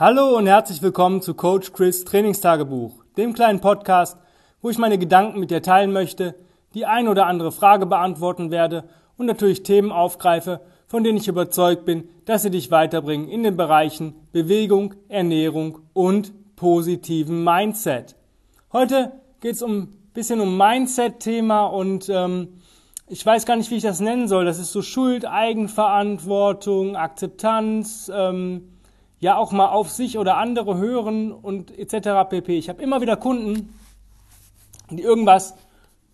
Hallo und herzlich willkommen zu Coach Chris Trainingstagebuch, dem kleinen Podcast, wo ich meine Gedanken mit dir teilen möchte, die ein oder andere Frage beantworten werde und natürlich Themen aufgreife, von denen ich überzeugt bin, dass sie dich weiterbringen in den Bereichen Bewegung, Ernährung und positiven Mindset. Heute geht es um bisschen um Mindset-Thema und ähm, ich weiß gar nicht, wie ich das nennen soll. Das ist so Schuld, Eigenverantwortung, Akzeptanz. Ähm, ja auch mal auf sich oder andere hören und etc. pp. Ich habe immer wieder Kunden, die irgendwas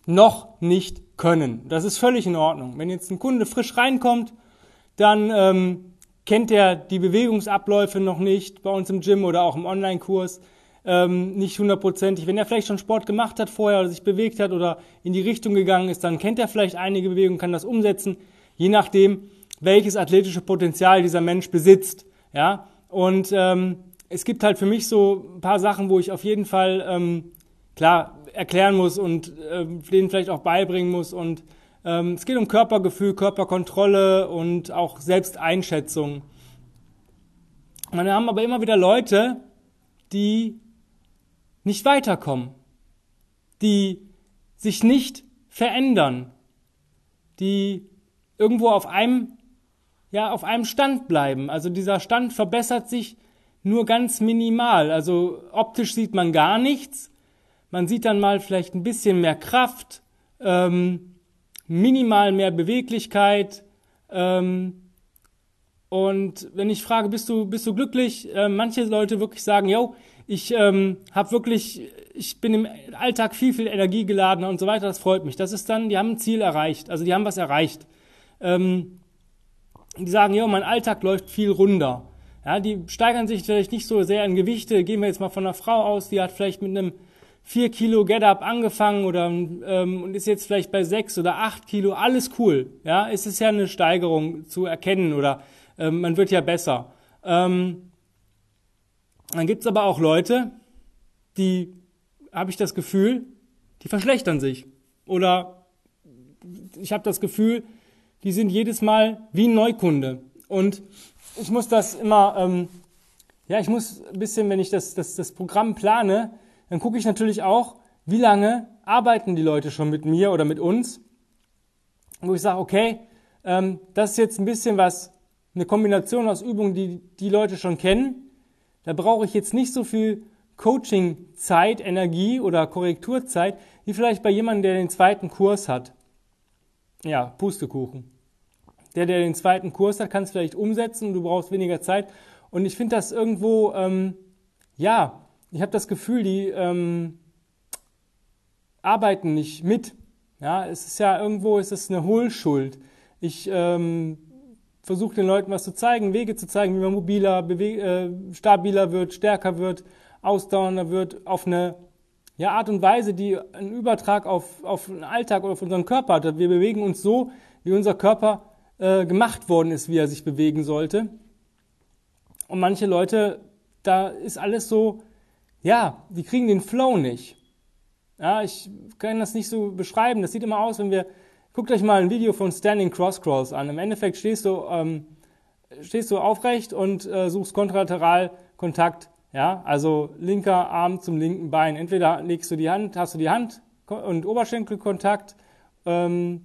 noch nicht können. Das ist völlig in Ordnung. Wenn jetzt ein Kunde frisch reinkommt, dann ähm, kennt er die Bewegungsabläufe noch nicht bei uns im Gym oder auch im Online-Kurs ähm, nicht hundertprozentig. Wenn er vielleicht schon Sport gemacht hat vorher oder sich bewegt hat oder in die Richtung gegangen ist, dann kennt er vielleicht einige Bewegungen, kann das umsetzen, je nachdem, welches athletische Potenzial dieser Mensch besitzt. Ja, und ähm, es gibt halt für mich so ein paar Sachen, wo ich auf jeden Fall ähm, klar erklären muss und äh, denen vielleicht auch beibringen muss. Und ähm, es geht um Körpergefühl, Körperkontrolle und auch Selbsteinschätzung. Und wir haben aber immer wieder Leute, die nicht weiterkommen, die sich nicht verändern, die irgendwo auf einem ja auf einem Stand bleiben. Also dieser Stand verbessert sich nur ganz minimal. Also optisch sieht man gar nichts. Man sieht dann mal vielleicht ein bisschen mehr Kraft, ähm, minimal mehr Beweglichkeit. Ähm, und wenn ich frage, bist du, bist du glücklich? Äh, manche Leute wirklich sagen, yo, ich ähm, habe wirklich, ich bin im Alltag viel, viel Energie geladen und so weiter. Das freut mich. Das ist dann, die haben ein Ziel erreicht. Also die haben was erreicht. Ähm, die sagen, ja, mein Alltag läuft viel runder. Ja, die steigern sich vielleicht nicht so sehr in Gewichte. Gehen wir jetzt mal von einer Frau aus, die hat vielleicht mit einem 4 Kilo Get-Up angefangen oder ähm, und ist jetzt vielleicht bei 6 oder 8 Kilo. Alles cool. Ja, es ist ja eine Steigerung zu erkennen oder ähm, man wird ja besser. Ähm, dann gibt's aber auch Leute, die, habe ich das Gefühl, die verschlechtern sich. Oder ich habe das Gefühl, die sind jedes Mal wie ein Neukunde. Und ich muss das immer, ähm, ja, ich muss ein bisschen, wenn ich das, das, das Programm plane, dann gucke ich natürlich auch, wie lange arbeiten die Leute schon mit mir oder mit uns. Wo ich sage, okay, ähm, das ist jetzt ein bisschen was, eine Kombination aus Übungen, die die Leute schon kennen. Da brauche ich jetzt nicht so viel Coaching-Zeit, Energie oder Korrekturzeit, wie vielleicht bei jemandem, der den zweiten Kurs hat ja, Pustekuchen. Der, der den zweiten Kurs hat, kann es vielleicht umsetzen du brauchst weniger Zeit. Und ich finde das irgendwo, ähm, ja, ich habe das Gefühl, die ähm, arbeiten nicht mit. Ja, es ist ja irgendwo, es ist eine Hohlschuld. Ich ähm, versuche den Leuten was zu zeigen, Wege zu zeigen, wie man mobiler, äh, stabiler wird, stärker wird, ausdauernder wird, auf eine ja, Art und Weise, die einen Übertrag auf, auf den Alltag oder auf unseren Körper hat. Wir bewegen uns so, wie unser Körper äh, gemacht worden ist, wie er sich bewegen sollte. Und manche Leute, da ist alles so, ja, die kriegen den Flow nicht. Ja, ich kann das nicht so beschreiben. Das sieht immer aus, wenn wir, guckt euch mal ein Video von Standing Cross Crawls an. Im Endeffekt stehst du, ähm, stehst du aufrecht und äh, suchst kontralateral Kontakt ja, also linker Arm zum linken Bein. Entweder legst du die Hand, hast du die Hand und Oberschenkelkontakt, ähm,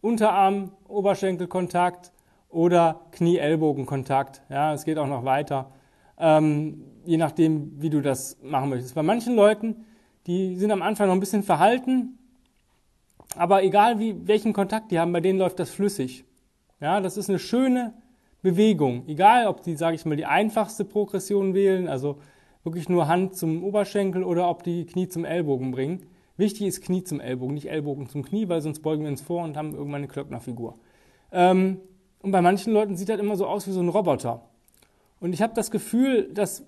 Unterarm, Oberschenkelkontakt oder Knie-Ellbogenkontakt. Ja, es geht auch noch weiter. Ähm, je nachdem, wie du das machen möchtest. Bei manchen Leuten, die sind am Anfang noch ein bisschen verhalten, aber egal wie, welchen Kontakt die haben, bei denen läuft das flüssig. Ja, das ist eine schöne Bewegung. Egal, ob die, sage ich mal, die einfachste Progression wählen, also wirklich nur Hand zum Oberschenkel oder ob die Knie zum Ellbogen bringen. Wichtig ist Knie zum Ellbogen, nicht Ellbogen zum Knie, weil sonst beugen wir uns vor und haben irgendwann eine Klöcknerfigur. Ähm, und bei manchen Leuten sieht das immer so aus wie so ein Roboter. Und ich habe das Gefühl, dass,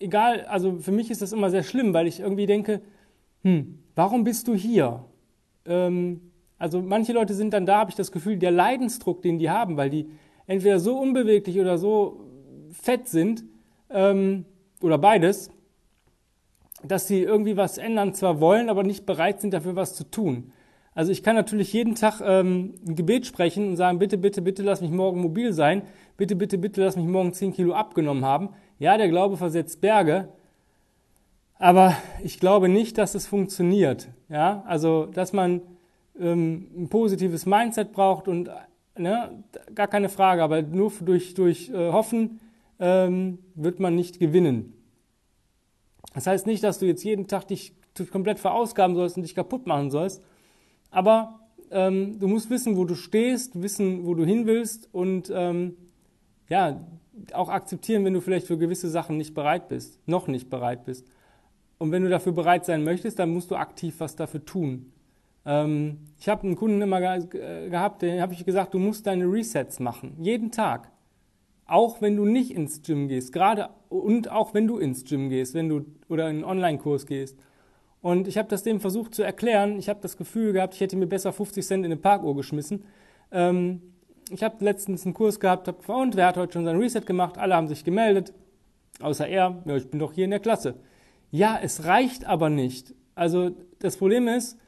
egal, also für mich ist das immer sehr schlimm, weil ich irgendwie denke, hm, warum bist du hier? Ähm, also manche Leute sind dann da, habe ich das Gefühl, der Leidensdruck, den die haben, weil die entweder so unbeweglich oder so fett sind, ähm, oder beides, dass sie irgendwie was ändern zwar wollen, aber nicht bereit sind, dafür was zu tun. Also ich kann natürlich jeden Tag ähm, ein Gebet sprechen und sagen, bitte, bitte, bitte lass mich morgen mobil sein, bitte, bitte, bitte lass mich morgen 10 Kilo abgenommen haben. Ja, der Glaube versetzt Berge, aber ich glaube nicht, dass es funktioniert. Ja, also dass man ähm, ein positives Mindset braucht und ne, gar keine Frage, aber nur durch, durch äh, Hoffen ähm, wird man nicht gewinnen. Das heißt nicht, dass du jetzt jeden Tag dich komplett verausgaben sollst und dich kaputt machen sollst, aber ähm, du musst wissen, wo du stehst, wissen, wo du hin willst und ähm, ja, auch akzeptieren, wenn du vielleicht für gewisse Sachen nicht bereit bist, noch nicht bereit bist. Und wenn du dafür bereit sein möchtest, dann musst du aktiv was dafür tun. Ähm, ich habe einen Kunden immer ge gehabt, den habe ich gesagt, du musst deine Resets machen, jeden Tag. Auch wenn du nicht ins Gym gehst, gerade und auch wenn du ins Gym gehst, wenn du oder in einen Online-Kurs gehst. Und ich habe das dem versucht zu erklären. Ich habe das Gefühl gehabt, ich hätte mir besser 50 Cent in eine Parkuhr geschmissen. Ähm, ich habe letztens einen Kurs gehabt, hab, und wer hat heute schon sein Reset gemacht? Alle haben sich gemeldet, außer er. Ja, ich bin doch hier in der Klasse. Ja, es reicht aber nicht. Also das Problem ist,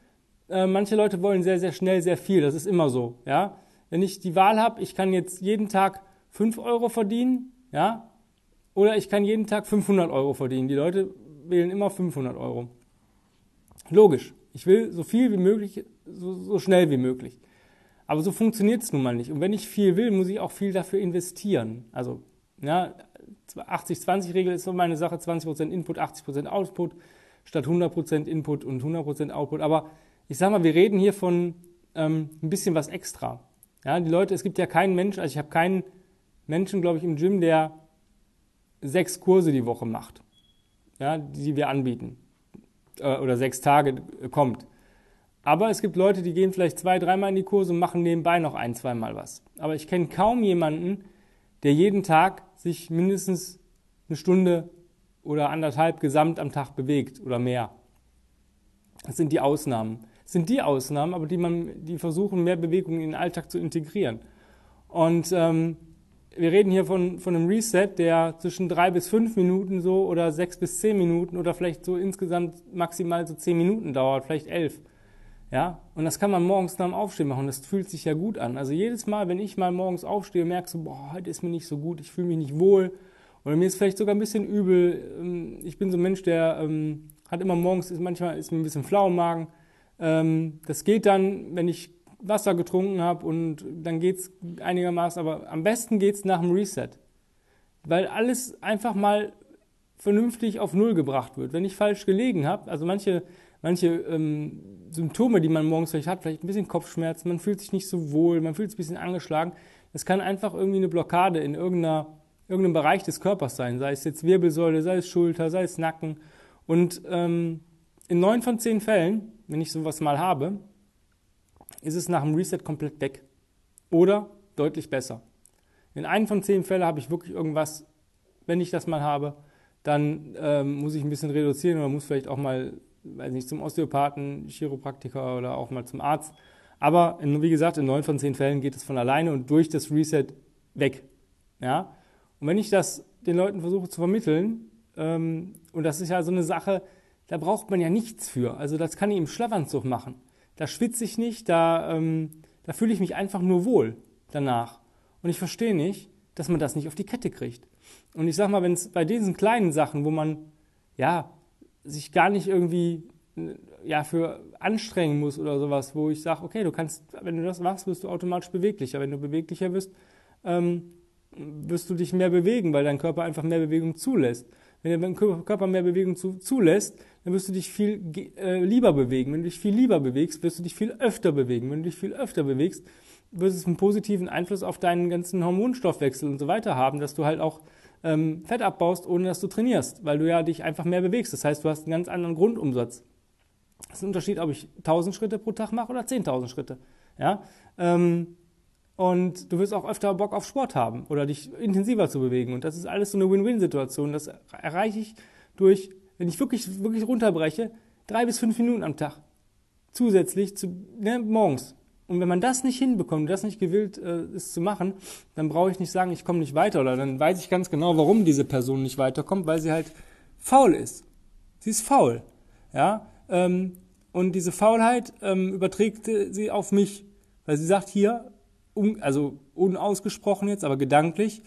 äh, manche Leute wollen sehr, sehr schnell sehr viel. Das ist immer so. Ja, wenn ich die Wahl habe, ich kann jetzt jeden Tag 5 Euro verdienen, ja, oder ich kann jeden Tag 500 Euro verdienen. Die Leute wählen immer 500 Euro. Logisch. Ich will so viel wie möglich, so, so schnell wie möglich. Aber so funktioniert es nun mal nicht. Und wenn ich viel will, muss ich auch viel dafür investieren. Also, ja, 80-20-Regel ist so meine Sache, 20% Input, 80% Output, statt 100% Input und 100% Output. Aber ich sag mal, wir reden hier von ähm, ein bisschen was extra. Ja, die Leute, es gibt ja keinen Menschen, also ich habe keinen Menschen, glaube ich, im Gym, der sechs Kurse die Woche macht, ja, die wir anbieten äh, oder sechs Tage kommt. Aber es gibt Leute, die gehen vielleicht zwei, dreimal in die Kurse und machen nebenbei noch ein, zweimal was. Aber ich kenne kaum jemanden, der jeden Tag sich mindestens eine Stunde oder anderthalb gesamt am Tag bewegt oder mehr. Das sind die Ausnahmen. Sind die Ausnahmen, aber die, man, die versuchen, mehr Bewegung in den Alltag zu integrieren. Und ähm, wir reden hier von, von einem Reset, der zwischen drei bis fünf Minuten so oder sechs bis zehn Minuten oder vielleicht so insgesamt maximal so zehn Minuten dauert, vielleicht elf. Ja, und das kann man morgens nach dem Aufstehen machen. Das fühlt sich ja gut an. Also jedes Mal, wenn ich mal morgens aufstehe, merke so, boah, heute ist mir nicht so gut, ich fühle mich nicht wohl oder mir ist vielleicht sogar ein bisschen übel. Ähm, ich bin so ein Mensch, der ähm, hat immer morgens, ist, manchmal ist mir ein bisschen flau im Magen. Ähm, das geht dann, wenn ich Wasser getrunken habe und dann geht's einigermaßen, aber am besten geht's nach dem Reset. Weil alles einfach mal vernünftig auf Null gebracht wird. Wenn ich falsch gelegen habe, also manche, manche ähm, Symptome, die man morgens vielleicht hat, vielleicht ein bisschen Kopfschmerzen, man fühlt sich nicht so wohl, man fühlt sich ein bisschen angeschlagen, das kann einfach irgendwie eine Blockade in irgendeiner, irgendeinem Bereich des Körpers sein, sei es jetzt Wirbelsäule, sei es Schulter, sei es Nacken. Und ähm, in neun von zehn Fällen, wenn ich sowas mal habe, ist es nach dem Reset komplett weg. Oder deutlich besser. In einem von zehn Fällen habe ich wirklich irgendwas, wenn ich das mal habe, dann ähm, muss ich ein bisschen reduzieren oder muss vielleicht auch mal, weiß nicht, zum Osteopathen, Chiropraktiker oder auch mal zum Arzt. Aber in, wie gesagt, in neun von zehn Fällen geht es von alleine und durch das Reset weg. Ja? Und wenn ich das den Leuten versuche zu vermitteln, ähm, und das ist ja so eine Sache, da braucht man ja nichts für. Also das kann ich im Schlafanzug machen da schwitze ich nicht, da, ähm, da fühle ich mich einfach nur wohl danach. Und ich verstehe nicht, dass man das nicht auf die Kette kriegt. Und ich sag mal, wenn es bei diesen kleinen Sachen, wo man ja sich gar nicht irgendwie ja für anstrengen muss oder sowas, wo ich sage, okay, du kannst, wenn du das machst, wirst du automatisch beweglicher. Wenn du beweglicher wirst, ähm, wirst du dich mehr bewegen, weil dein Körper einfach mehr Bewegung zulässt. Wenn der Körper mehr Bewegung zu, zulässt, dann wirst du dich viel äh, lieber bewegen. Wenn du dich viel lieber bewegst, wirst du dich viel öfter bewegen. Wenn du dich viel öfter bewegst, wird es einen positiven Einfluss auf deinen ganzen Hormonstoffwechsel und so weiter haben, dass du halt auch ähm, Fett abbaust, ohne dass du trainierst, weil du ja dich einfach mehr bewegst. Das heißt, du hast einen ganz anderen Grundumsatz. Das ist ein Unterschied, ob ich 1000 Schritte pro Tag mache oder 10.000 Schritte. Ja? Ähm, und du wirst auch öfter Bock auf Sport haben oder dich intensiver zu bewegen. Und das ist alles so eine Win-Win-Situation. Das erreiche ich durch, wenn ich wirklich, wirklich runterbreche, drei bis fünf Minuten am Tag. Zusätzlich zu, ne, morgens. Und wenn man das nicht hinbekommt, das nicht gewillt äh, ist zu machen, dann brauche ich nicht sagen, ich komme nicht weiter. Oder dann weiß ich ganz genau, warum diese Person nicht weiterkommt, weil sie halt faul ist. Sie ist faul. Ja. Ähm, Und diese Faulheit ähm, überträgt sie auf mich, weil sie sagt hier, un, also unausgesprochen jetzt, aber gedanklich,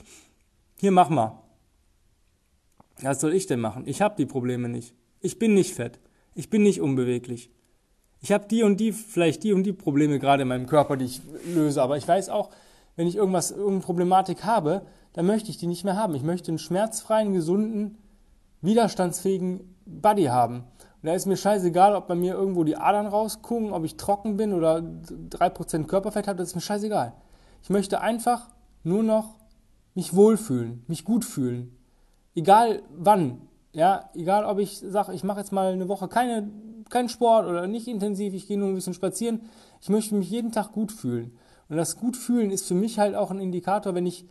hier mach mal. Was soll ich denn machen? Ich habe die Probleme nicht. Ich bin nicht fett. Ich bin nicht unbeweglich. Ich habe die und die, vielleicht die und die Probleme gerade in meinem Körper, die ich löse, aber ich weiß auch, wenn ich irgendwas, irgendeine Problematik habe, dann möchte ich die nicht mehr haben. Ich möchte einen schmerzfreien, gesunden, widerstandsfähigen Body haben. Da ist mir scheißegal, ob bei mir irgendwo die Adern rausgucken, ob ich trocken bin oder 3% Körperfett habe, das ist mir scheißegal. Ich möchte einfach nur noch mich wohlfühlen, mich gut fühlen. Egal wann. Ja, egal ob ich sage, ich mache jetzt mal eine Woche keine, keinen Sport oder nicht intensiv, ich gehe nur ein bisschen spazieren. Ich möchte mich jeden Tag gut fühlen. Und das Gutfühlen ist für mich halt auch ein Indikator, wenn ich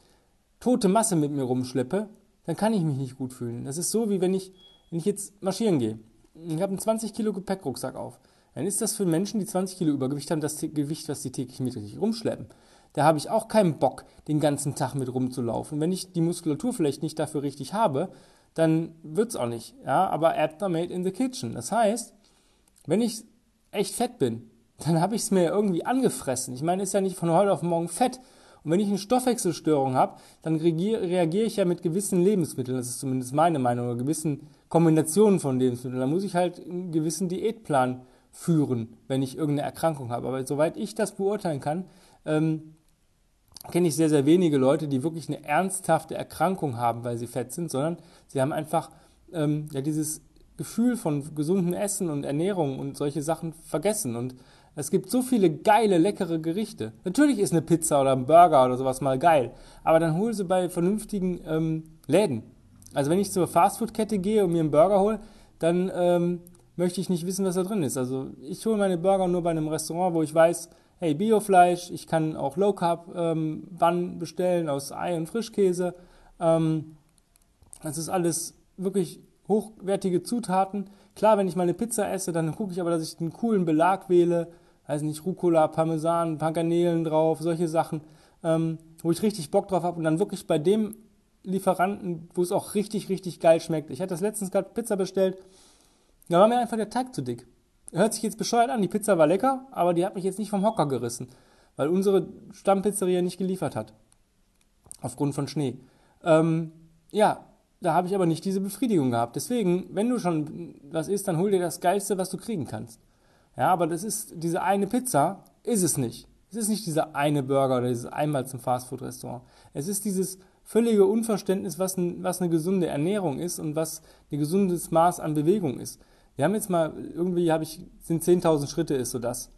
tote Masse mit mir rumschleppe, dann kann ich mich nicht gut fühlen. Das ist so, wie wenn ich, wenn ich jetzt marschieren gehe. Ich habe einen 20 Kilo Gepäckrucksack auf. Dann ist das für Menschen, die 20 Kilo Übergewicht haben, das Gewicht, was sie täglich mit sich rumschleppen. Da habe ich auch keinen Bock, den ganzen Tag mit rumzulaufen. Wenn ich die Muskulatur vielleicht nicht dafür richtig habe, dann wird es auch nicht. Ja? Aber Abs are made in the kitchen. Das heißt, wenn ich echt fett bin, dann habe ich es mir irgendwie angefressen. Ich meine, ist ja nicht von heute auf morgen fett. Und wenn ich eine Stoffwechselstörung habe, dann reagiere ich ja mit gewissen Lebensmitteln, das ist zumindest meine Meinung, oder gewissen Kombinationen von Lebensmitteln. Da muss ich halt einen gewissen Diätplan führen, wenn ich irgendeine Erkrankung habe. Aber soweit ich das beurteilen kann, ähm, kenne ich sehr, sehr wenige Leute, die wirklich eine ernsthafte Erkrankung haben, weil sie fett sind, sondern sie haben einfach ähm, ja, dieses Gefühl von gesundem Essen und Ernährung und solche Sachen vergessen. Und es gibt so viele geile, leckere Gerichte. Natürlich ist eine Pizza oder ein Burger oder sowas mal geil, aber dann hol sie bei vernünftigen ähm, Läden. Also wenn ich zur Fastfood-Kette gehe und mir einen Burger hole, dann ähm, möchte ich nicht wissen, was da drin ist. Also ich hole meine Burger nur bei einem Restaurant, wo ich weiß, hey, Biofleisch, ich kann auch Low Carb ähm, Bun bestellen aus Ei und Frischkäse. Ähm, das ist alles wirklich hochwertige Zutaten. Klar, wenn ich mal eine Pizza esse, dann gucke ich aber, dass ich einen coolen Belag wähle. Weiß nicht, Rucola, Parmesan, Garnelen drauf, solche Sachen, ähm, wo ich richtig Bock drauf habe und dann wirklich bei dem Lieferanten, wo es auch richtig, richtig geil schmeckt. Ich hatte das letztens gerade Pizza bestellt, da war mir einfach der Teig zu dick. Hört sich jetzt bescheuert an, die Pizza war lecker, aber die hat mich jetzt nicht vom Hocker gerissen, weil unsere Stammpizzeria nicht geliefert hat. Aufgrund von Schnee. Ähm, ja, da habe ich aber nicht diese Befriedigung gehabt. Deswegen, wenn du schon was isst, dann hol dir das Geilste, was du kriegen kannst. Ja, aber das ist, diese eine Pizza ist es nicht. Es ist nicht dieser eine Burger oder dieses einmal zum Fastfood-Restaurant. Es ist dieses völlige Unverständnis, was, ein, was eine gesunde Ernährung ist und was ein gesundes Maß an Bewegung ist. Wir haben jetzt mal, irgendwie habe ich, sind 10.000 Schritte ist so das.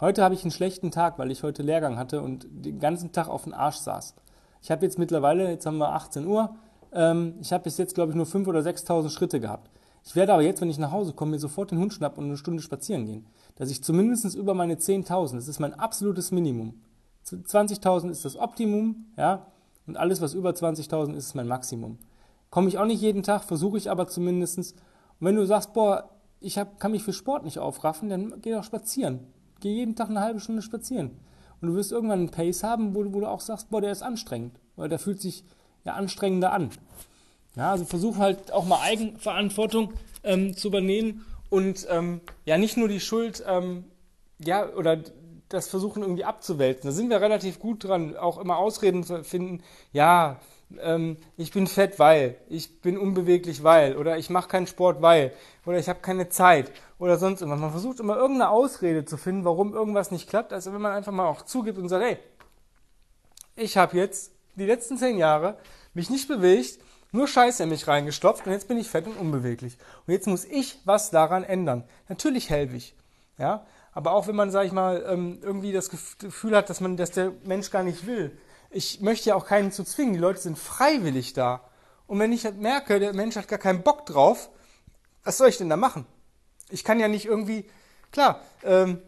Heute habe ich einen schlechten Tag, weil ich heute Lehrgang hatte und den ganzen Tag auf dem Arsch saß. Ich habe jetzt mittlerweile, jetzt haben wir 18 Uhr, ähm, ich habe bis jetzt, glaube ich, nur 5.000 oder 6.000 Schritte gehabt. Ich werde aber jetzt, wenn ich nach Hause komme, mir sofort den Hund schnappen und eine Stunde spazieren gehen. Dass ich zumindest über meine 10.000, das ist mein absolutes Minimum. 20.000 ist das Optimum, ja, und alles, was über 20.000 ist, ist mein Maximum. Komme ich auch nicht jeden Tag, versuche ich aber zumindest und wenn du sagst, boah, ich hab, kann mich für Sport nicht aufraffen, dann geh doch spazieren. Geh jeden Tag eine halbe Stunde spazieren. Und du wirst irgendwann einen Pace haben, wo, wo du auch sagst, boah, der ist anstrengend. Weil der fühlt sich ja anstrengender an. Ja, also versuch halt auch mal Eigenverantwortung ähm, zu übernehmen und ähm, ja nicht nur die Schuld ähm, ja oder das versuchen irgendwie abzuwälzen. Da sind wir relativ gut dran, auch immer Ausreden zu finden. Ja, ähm, ich bin fett, weil, ich bin unbeweglich, weil, oder ich mache keinen Sport, weil, oder ich habe keine Zeit oder sonst irgendwas. Man versucht immer irgendeine Ausrede zu finden, warum irgendwas nicht klappt, also wenn man einfach mal auch zugibt und sagt, hey, ich habe jetzt die letzten zehn Jahre mich nicht bewegt, nur Scheiße in mich reingestopft und jetzt bin ich fett und unbeweglich. Und jetzt muss ich was daran ändern. Natürlich helfe ich, ja, aber auch wenn man, sag ich mal, ähm, irgendwie das Gefühl hat, dass man, dass der Mensch gar nicht will, ich möchte ja auch keinen zu zwingen. Die Leute sind freiwillig da. Und wenn ich halt merke, der Mensch hat gar keinen Bock drauf, was soll ich denn da machen? Ich kann ja nicht irgendwie, klar, ähm,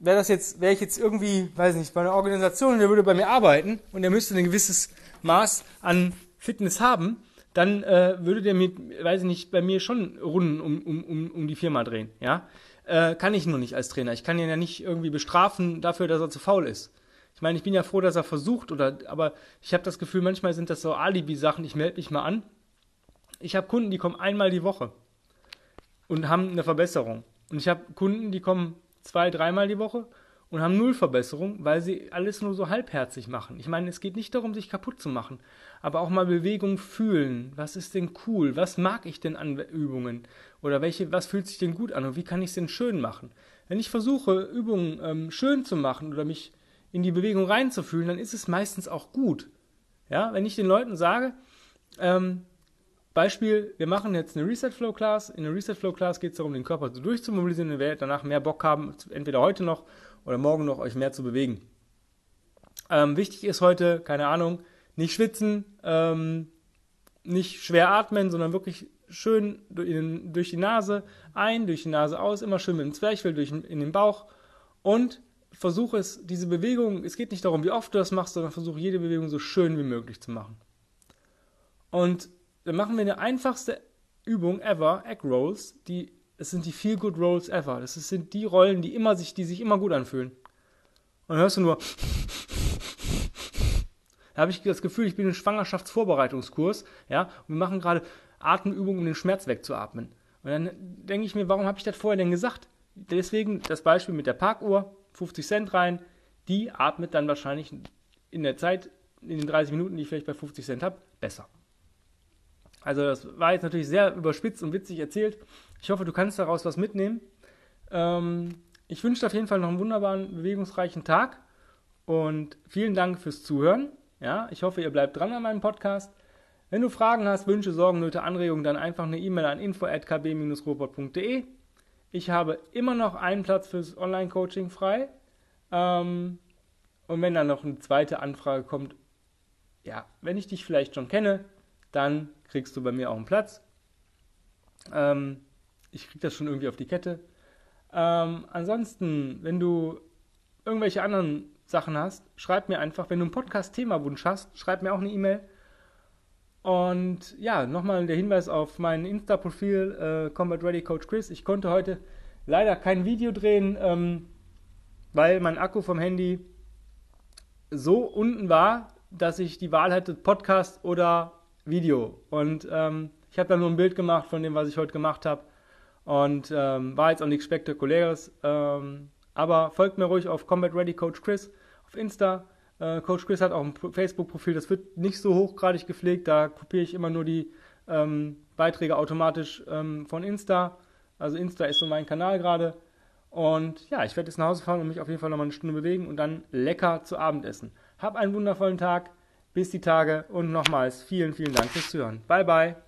wäre das jetzt, wäre ich jetzt irgendwie, weiß nicht, bei einer Organisation der würde bei mir arbeiten und der müsste ein gewisses Maß an Fitness haben, dann äh, würde der mir, weiß ich nicht, bei mir schon Runden um, um, um, um die Firma drehen, ja. Äh, kann ich nur nicht als Trainer. Ich kann ihn ja nicht irgendwie bestrafen dafür, dass er zu faul ist. Ich meine, ich bin ja froh, dass er versucht, oder, aber ich habe das Gefühl, manchmal sind das so Alibi-Sachen, ich melde mich mal an. Ich habe Kunden, die kommen einmal die Woche und haben eine Verbesserung. Und ich habe Kunden, die kommen zwei, dreimal die Woche und haben null Verbesserung, weil sie alles nur so halbherzig machen. Ich meine, es geht nicht darum, sich kaputt zu machen, aber auch mal Bewegung fühlen. Was ist denn cool? Was mag ich denn an Übungen? Oder welche, was fühlt sich denn gut an und wie kann ich es denn schön machen? Wenn ich versuche, Übungen ähm, schön zu machen oder mich in die Bewegung reinzufühlen, dann ist es meistens auch gut. Ja, wenn ich den Leuten sage, ähm, Beispiel, wir machen jetzt eine Reset Flow Class. In der Reset Flow Class geht es darum, den Körper so durchzumobilisieren. Ihr werdet danach mehr Bock haben, entweder heute noch oder morgen noch euch mehr zu bewegen. Ähm, wichtig ist heute, keine Ahnung, nicht schwitzen, ähm, nicht schwer atmen, sondern wirklich schön durch die Nase ein, durch die Nase aus, immer schön mit dem Zwerchfell durch in den Bauch und versuche es, diese Bewegung, es geht nicht darum, wie oft du das machst, sondern versuche jede Bewegung so schön wie möglich zu machen. Und dann machen wir eine einfachste Übung ever, Egg Rolls, die, es sind die Feel Good Rolls ever. Das sind die Rollen, die immer sich, die sich immer gut anfühlen. Und dann hörst du nur, da habe ich das Gefühl, ich bin im Schwangerschaftsvorbereitungskurs, ja, und wir machen gerade Atemübungen, um den Schmerz wegzuatmen. Und dann denke ich mir, warum habe ich das vorher denn gesagt? Deswegen das Beispiel mit der Parkuhr, 50 Cent rein, die atmet dann wahrscheinlich in der Zeit, in den 30 Minuten, die ich vielleicht bei 50 Cent habe, besser. Also das war jetzt natürlich sehr überspitzt und witzig erzählt. Ich hoffe, du kannst daraus was mitnehmen. Ähm, ich wünsche dir auf jeden Fall noch einen wunderbaren, bewegungsreichen Tag und vielen Dank fürs Zuhören. Ja, ich hoffe, ihr bleibt dran an meinem Podcast. Wenn du Fragen hast, Wünsche, Sorgen, Nöte, Anregungen, dann einfach eine E-Mail an info@kb-robot.de. Ich habe immer noch einen Platz fürs Online-Coaching frei. Ähm, und wenn dann noch eine zweite Anfrage kommt, ja, wenn ich dich vielleicht schon kenne, dann kriegst du bei mir auch einen Platz. Ähm, ich kriege das schon irgendwie auf die Kette. Ähm, ansonsten, wenn du irgendwelche anderen Sachen hast, schreib mir einfach. Wenn du einen Podcast-Thema-Wunsch hast, schreib mir auch eine E-Mail. Und ja, nochmal der Hinweis auf mein Insta-Profil äh, Combat Ready Coach Chris. Ich konnte heute leider kein Video drehen, ähm, weil mein Akku vom Handy so unten war, dass ich die Wahl hatte, Podcast oder Video. Und ähm, ich habe da nur ein Bild gemacht von dem, was ich heute gemacht habe. Und ähm, war jetzt auch nichts Spektakuläres. Ähm, aber folgt mir ruhig auf Combat Ready Coach Chris auf Insta. Äh, Coach Chris hat auch ein Facebook-Profil, das wird nicht so hochgradig gepflegt. Da kopiere ich immer nur die ähm, Beiträge automatisch ähm, von Insta. Also Insta ist so mein Kanal gerade. Und ja, ich werde jetzt nach Hause fahren und mich auf jeden Fall nochmal eine Stunde bewegen und dann lecker zu Abend essen. Hab einen wundervollen Tag. Bis die Tage und nochmals vielen, vielen Dank fürs Zuhören. Bye, bye.